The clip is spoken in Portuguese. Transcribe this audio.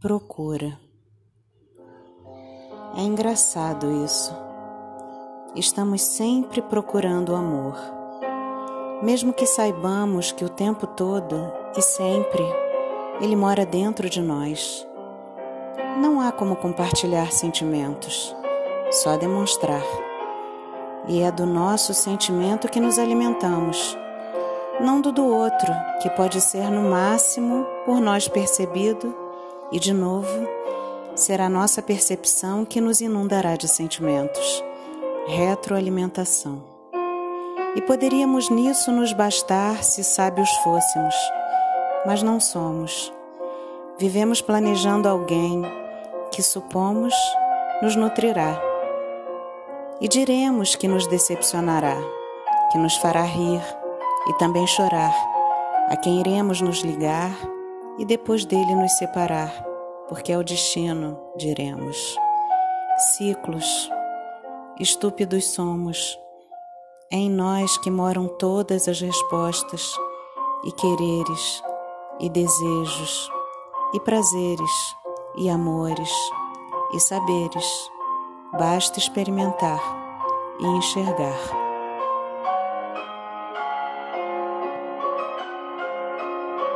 procura. É engraçado isso. Estamos sempre procurando o amor. Mesmo que saibamos que o tempo todo e sempre ele mora dentro de nós. Não há como compartilhar sentimentos, só demonstrar. E é do nosso sentimento que nos alimentamos, não do do outro, que pode ser no máximo por nós percebido e, de novo, será nossa percepção que nos inundará de sentimentos. Retroalimentação. E poderíamos nisso nos bastar se sábios fôssemos, mas não somos. Vivemos planejando alguém que supomos nos nutrirá. E diremos que nos decepcionará, que nos fará rir e também chorar, a quem iremos nos ligar e depois dele nos separar, porque é o destino, diremos. Ciclos, estúpidos somos, é em nós que moram todas as respostas e quereres e desejos e prazeres e amores e saberes. Basta experimentar e enxergar.